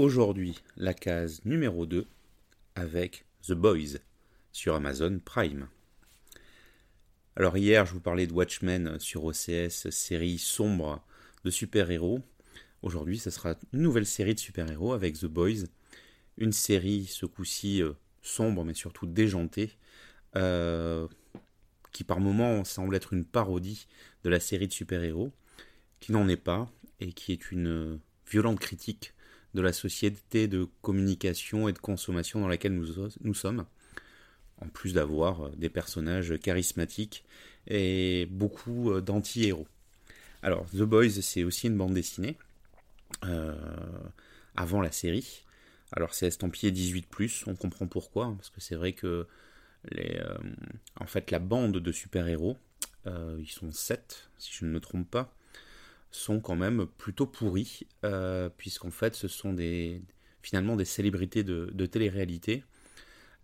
aujourd'hui la case numéro 2 avec The Boys sur Amazon Prime. Alors hier, je vous parlais de Watchmen sur OCS, série sombre de super-héros. Aujourd'hui, ce sera une nouvelle série de super-héros avec The Boys. Une série, ce coup-ci, euh, sombre, mais surtout déjantée, euh, qui par moments semble être une parodie de la série de super-héros, qui n'en est pas, et qui est une violente critique de la société de communication et de consommation dans laquelle nous, nous sommes, en plus d'avoir des personnages charismatiques et beaucoup euh, d'anti-héros. Alors, The Boys, c'est aussi une bande dessinée, euh, avant la série. Alors, c'est estampillé 18+, on comprend pourquoi, hein, parce que c'est vrai que les, euh, en fait, la bande de super-héros, ils sont 7, si je ne me trompe pas, sont quand même plutôt pourris, euh, puisqu'en fait ce sont des, finalement des célébrités de, télé-réalité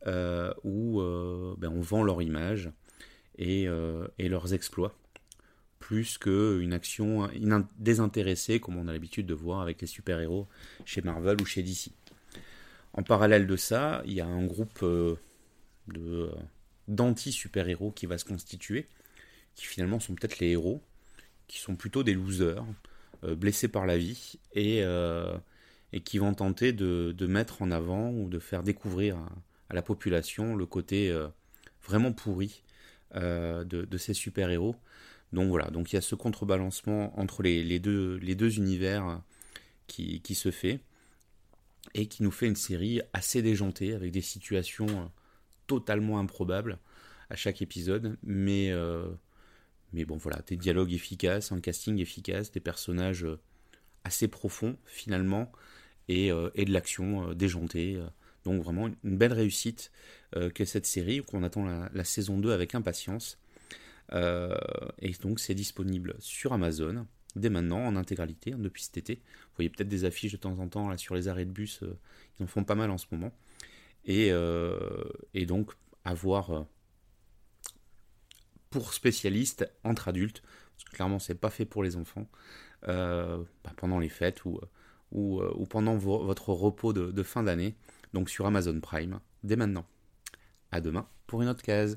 euh, où euh, ben, on vend leur image et, et leurs exploits, plus qu'une action désintéressée comme on a l'habitude de voir avec les super-héros chez Marvel ou chez DC. En parallèle de ça, il y a un groupe d'anti-super-héros qui va se constituer, qui finalement sont peut-être les héros, qui sont plutôt des losers, euh, blessés par la vie, et, euh, et qui vont tenter de, de, mettre en avant ou de faire découvrir à, la population le côté euh, vraiment pourri de, de, ces super-héros. Donc voilà, donc il y a ce contrebalancement entre les, les, deux, les deux univers qui, qui, se fait et qui nous fait une série assez déjantée avec des situations totalement improbables à chaque épisode, mais mais bon, voilà, des dialogues efficaces, un casting efficace, des personnages euh, assez profonds finalement, et, euh, et de l'action euh, déjantée. Donc vraiment une belle réussite que cette série, qu'on attend la, saison 2 avec impatience. et donc c'est disponible sur Amazon dès maintenant en intégralité hein, depuis cet été. Vous voyez peut-être des affiches de temps en temps là sur les arrêts de bus, ils en font pas mal en ce moment. Et, et donc à voir pour spécialistes entre adultes, parce que clairement c'est pas fait pour les enfants, euh, bah, pendant les fêtes ou, euh, pendant votre repos de, de fin d'année, donc sur Amazon Prime, dès maintenant. À demain pour une autre case.